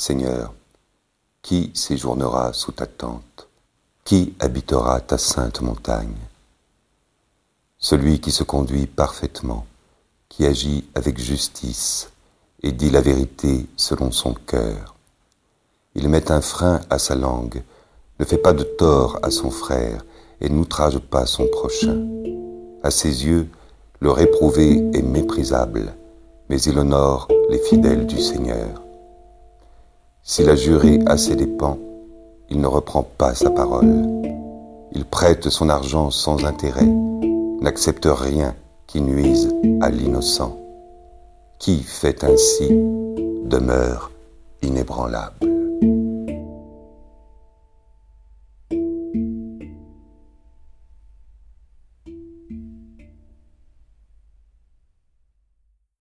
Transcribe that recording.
Seigneur, qui séjournera sous ta tente? Qui habitera ta sainte montagne? Celui qui se conduit parfaitement, qui agit avec justice et dit la vérité selon son cœur. Il met un frein à sa langue, ne fait pas de tort à son frère et n'outrage pas son prochain. À ses yeux, le réprouvé est méprisable, mais il honore les fidèles du Seigneur. S'il a juré à ses dépens, il ne reprend pas sa parole. Il prête son argent sans intérêt, n'accepte rien qui nuise à l'innocent. Qui fait ainsi demeure inébranlable.